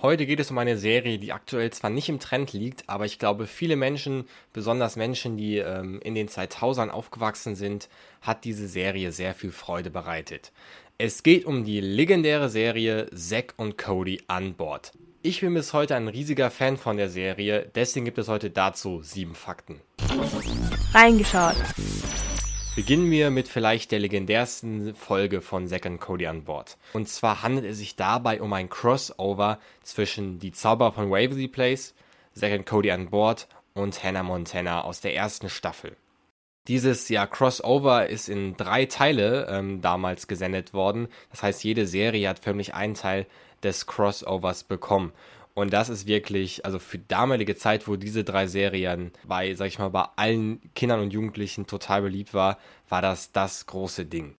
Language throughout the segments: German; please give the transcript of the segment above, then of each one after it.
Heute geht es um eine Serie, die aktuell zwar nicht im Trend liegt, aber ich glaube, viele Menschen, besonders Menschen, die ähm, in den 2000ern aufgewachsen sind, hat diese Serie sehr viel Freude bereitet. Es geht um die legendäre Serie Zack und Cody an Bord. Ich bin bis heute ein riesiger Fan von der Serie, deswegen gibt es heute dazu sieben Fakten. Reingeschaut. Beginnen wir mit vielleicht der legendärsten Folge von and Cody an Bord. Und zwar handelt es sich dabei um ein Crossover zwischen Die Zauberer von Waverly Place, and Cody an Bord und Hannah Montana aus der ersten Staffel. Dieses ja, Crossover ist in drei Teile ähm, damals gesendet worden. Das heißt, jede Serie hat förmlich einen Teil des Crossovers bekommen. Und das ist wirklich, also für damalige Zeit, wo diese drei Serien bei, sag ich mal, bei allen Kindern und Jugendlichen total beliebt war, war das das große Ding.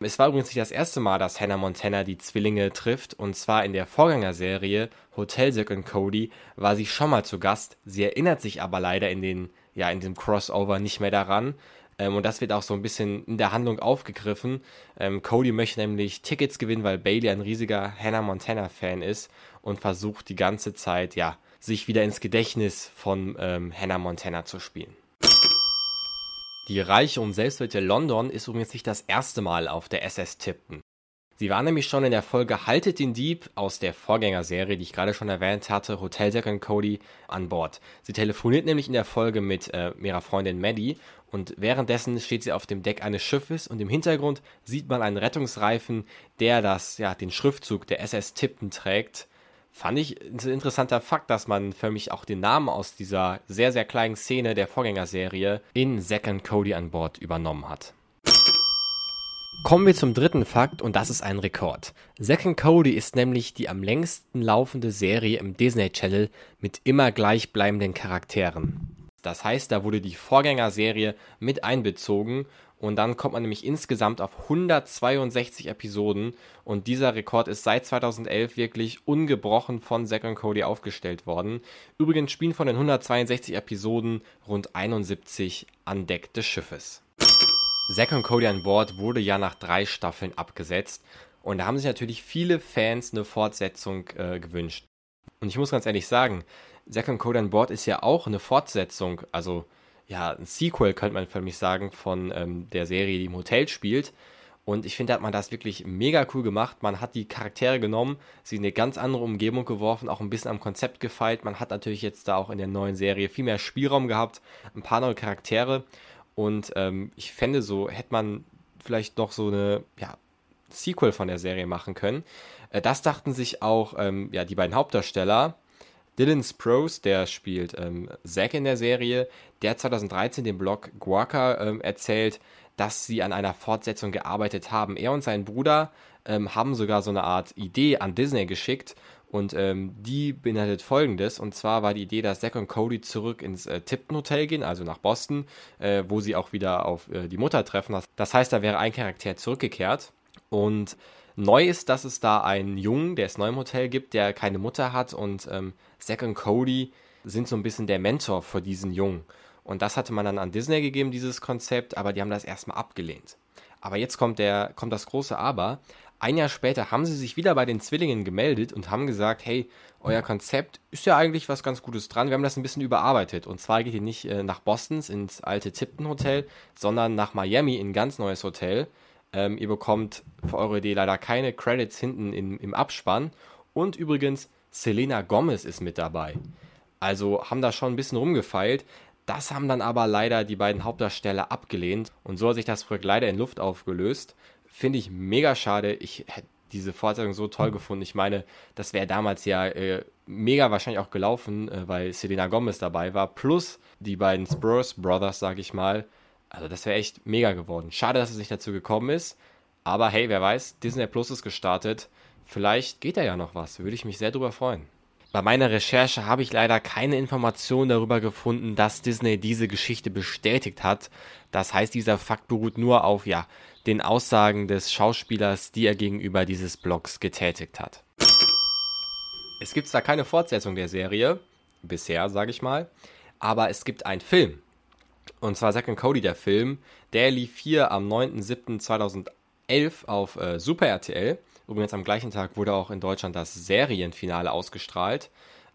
Es war übrigens nicht das erste Mal, dass Hannah Montana die Zwillinge trifft, und zwar in der Vorgängerserie Hotel Zack und Cody war sie schon mal zu Gast. Sie erinnert sich aber leider in den, ja, in dem Crossover nicht mehr daran. Ähm, und das wird auch so ein bisschen in der Handlung aufgegriffen. Ähm, Cody möchte nämlich Tickets gewinnen, weil Bailey ein riesiger Hannah Montana-Fan ist und versucht die ganze Zeit, ja, sich wieder ins Gedächtnis von ähm, Hannah Montana zu spielen. Die reiche und selbstwerte London ist übrigens nicht das erste Mal auf der SS Tipton. Sie war nämlich schon in der Folge Haltet den Dieb aus der Vorgängerserie, die ich gerade schon erwähnt hatte, Hotel Zack und Cody, an Bord. Sie telefoniert nämlich in der Folge mit äh, ihrer Freundin Maddie und währenddessen steht sie auf dem Deck eines Schiffes und im Hintergrund sieht man einen Rettungsreifen, der das, ja, den Schriftzug der SS Tipton trägt. Fand ich ein interessanter Fakt, dass man für mich auch den Namen aus dieser sehr, sehr kleinen Szene der Vorgängerserie in Zack and Cody an Bord übernommen hat. Kommen wir zum dritten Fakt und das ist ein Rekord. Zack and Cody ist nämlich die am längsten laufende Serie im Disney Channel mit immer gleichbleibenden Charakteren. Das heißt, da wurde die Vorgängerserie mit einbezogen und dann kommt man nämlich insgesamt auf 162 Episoden und dieser Rekord ist seit 2011 wirklich ungebrochen von Zack und Cody aufgestellt worden. Übrigens spielen von den 162 Episoden rund 71 an Deck des Schiffes. Zack und Cody an Bord wurde ja nach drei Staffeln abgesetzt und da haben sich natürlich viele Fans eine Fortsetzung äh, gewünscht. Und ich muss ganz ehrlich sagen, Zack und Cody an Bord ist ja auch eine Fortsetzung, also ja, ein Sequel könnte man für mich sagen, von ähm, der Serie, die im Hotel spielt. Und ich finde, da hat man das wirklich mega cool gemacht. Man hat die Charaktere genommen, sie in eine ganz andere Umgebung geworfen, auch ein bisschen am Konzept gefeilt. Man hat natürlich jetzt da auch in der neuen Serie viel mehr Spielraum gehabt, ein paar neue Charaktere. Und ähm, ich fände so, hätte man vielleicht noch so eine, ja, Sequel von der Serie machen können. Äh, das dachten sich auch ähm, ja, die beiden Hauptdarsteller. Dylan Sprouse, der spielt ähm, Zack in der Serie, der hat 2013 dem Blog Guaca ähm, erzählt, dass sie an einer Fortsetzung gearbeitet haben. Er und sein Bruder ähm, haben sogar so eine Art Idee an Disney geschickt und ähm, die beinhaltet folgendes. Und zwar war die Idee, dass Zack und Cody zurück ins äh, Tipton Hotel gehen, also nach Boston, äh, wo sie auch wieder auf äh, die Mutter treffen. Das heißt, da wäre ein Charakter zurückgekehrt. Und neu ist, dass es da einen Jungen, der es neu im Hotel gibt, der keine Mutter hat. Und ähm, Zack und Cody sind so ein bisschen der Mentor für diesen Jungen. Und das hatte man dann an Disney gegeben, dieses Konzept, aber die haben das erstmal abgelehnt. Aber jetzt kommt, der, kommt das große Aber. Ein Jahr später haben sie sich wieder bei den Zwillingen gemeldet und haben gesagt, hey, euer Konzept ist ja eigentlich was ganz Gutes dran. Wir haben das ein bisschen überarbeitet. Und zwar geht ihr nicht äh, nach Bostons ins alte Tipton Hotel, sondern nach Miami in ein ganz neues Hotel. Ähm, ihr bekommt für eure Idee leider keine Credits hinten in, im Abspann. Und übrigens, Selena Gomez ist mit dabei. Also haben da schon ein bisschen rumgefeilt. Das haben dann aber leider die beiden Hauptdarsteller abgelehnt. Und so hat sich das Projekt leider in Luft aufgelöst. Finde ich mega schade. Ich hätte diese Fortsetzung so toll gefunden. Ich meine, das wäre damals ja äh, mega wahrscheinlich auch gelaufen, äh, weil Selena Gomez dabei war, plus die beiden Spurs Brothers, sag ich mal. Also das wäre echt mega geworden. Schade, dass es nicht dazu gekommen ist. Aber hey, wer weiß, Disney Plus ist gestartet. Vielleicht geht da ja noch was. Würde ich mich sehr drüber freuen. Bei meiner Recherche habe ich leider keine Informationen darüber gefunden, dass Disney diese Geschichte bestätigt hat. Das heißt, dieser Fakt beruht nur auf, ja, den Aussagen des Schauspielers, die er gegenüber dieses Blogs getätigt hat. Es gibt zwar keine Fortsetzung der Serie, bisher sage ich mal, aber es gibt einen Film. Und zwar Zack Cody, der Film. Der lief hier am 9.7.2011 auf äh, Super RTL. Übrigens am gleichen Tag wurde auch in Deutschland das Serienfinale ausgestrahlt.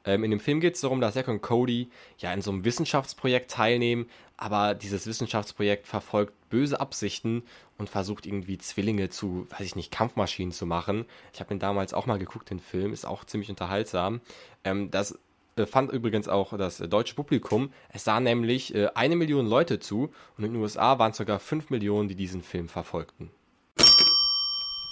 Ähm, in dem Film geht es darum, dass Zack und Cody ja in so einem Wissenschaftsprojekt teilnehmen, aber dieses Wissenschaftsprojekt verfolgt böse Absichten und versucht irgendwie Zwillinge zu, weiß ich nicht, Kampfmaschinen zu machen. Ich habe den damals auch mal geguckt, den Film, ist auch ziemlich unterhaltsam. Ähm, das äh, fand übrigens auch das deutsche Publikum. Es sahen nämlich äh, eine Million Leute zu und in den USA waren es sogar fünf Millionen, die diesen Film verfolgten.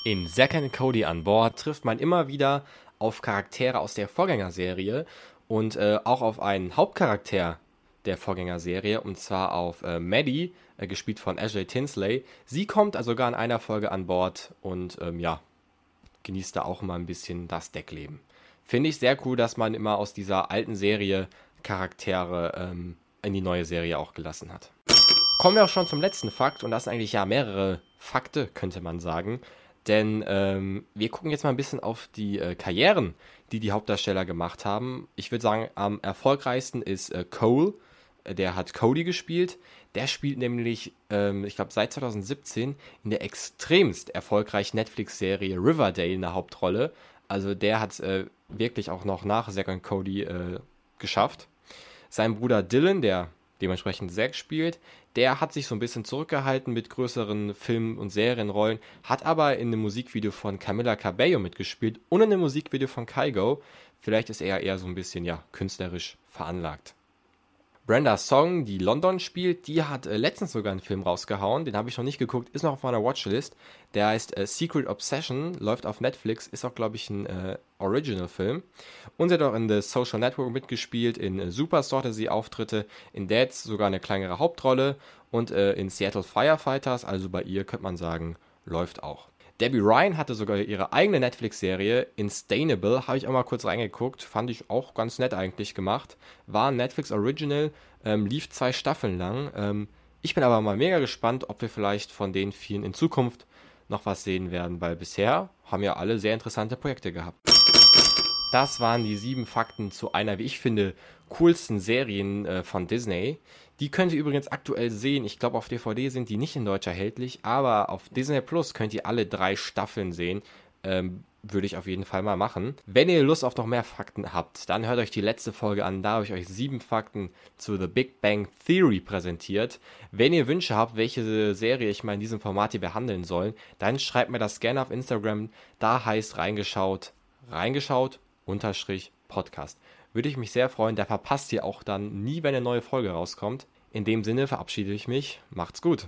In Zack and Cody an Bord trifft man immer wieder auf Charaktere aus der Vorgängerserie und äh, auch auf einen Hauptcharakter der Vorgängerserie, und zwar auf äh, Maddie, äh, gespielt von Ashley Tinsley. Sie kommt also sogar in einer Folge an Bord und ähm, ja, genießt da auch mal ein bisschen das Deckleben. Finde ich sehr cool, dass man immer aus dieser alten Serie Charaktere ähm, in die neue Serie auch gelassen hat. Kommen wir auch schon zum letzten Fakt, und das sind eigentlich ja mehrere Fakte, könnte man sagen. Denn ähm, wir gucken jetzt mal ein bisschen auf die äh, Karrieren, die die Hauptdarsteller gemacht haben. Ich würde sagen, am erfolgreichsten ist äh, Cole. Äh, der hat Cody gespielt. Der spielt nämlich, ähm, ich glaube, seit 2017 in der extremst erfolgreichen Netflix-Serie Riverdale eine Hauptrolle. Also der hat äh, wirklich auch noch nach Zack und Cody äh, geschafft. Sein Bruder Dylan, der dementsprechend Zack spielt, der hat sich so ein bisschen zurückgehalten mit größeren Film- und Serienrollen, hat aber in einem Musikvideo von Camila Cabello mitgespielt und in einem Musikvideo von Kygo. Vielleicht ist er eher so ein bisschen, ja, künstlerisch veranlagt. Brenda Song, die London spielt, die hat äh, letztens sogar einen Film rausgehauen, den habe ich noch nicht geguckt, ist noch auf meiner Watchlist. Der heißt äh, Secret Obsession, läuft auf Netflix, ist auch, glaube ich, ein äh, Original-Film. Und sie hat auch in The Social Network mitgespielt, in äh, Superstore hatte sie Auftritte, in Dads sogar eine kleinere Hauptrolle und äh, in Seattle Firefighters, also bei ihr könnte man sagen, läuft auch. Debbie Ryan hatte sogar ihre eigene Netflix-Serie, Instainable, habe ich auch mal kurz reingeguckt, fand ich auch ganz nett eigentlich gemacht. War ein Netflix Original, ähm, lief zwei Staffeln lang. Ähm, ich bin aber mal mega gespannt, ob wir vielleicht von den vielen in Zukunft noch was sehen werden, weil bisher haben ja alle sehr interessante Projekte gehabt. Das waren die sieben Fakten zu einer, wie ich finde, coolsten Serien äh, von Disney. Die könnt ihr übrigens aktuell sehen. Ich glaube, auf DVD sind die nicht in Deutsch erhältlich, aber auf Disney Plus könnt ihr alle drei Staffeln sehen. Ähm, würde ich auf jeden Fall mal machen. Wenn ihr Lust auf noch mehr Fakten habt, dann hört euch die letzte Folge an. Da habe ich euch sieben Fakten zu The Big Bang Theory präsentiert. Wenn ihr Wünsche habt, welche Serie ich mal in diesem Format hier behandeln soll, dann schreibt mir das gerne auf Instagram. Da heißt reingeschaut, reingeschaut, unterstrich Podcast. Würde ich mich sehr freuen. Da verpasst ihr auch dann nie, wenn eine neue Folge rauskommt. In dem Sinne verabschiede ich mich. Macht's gut.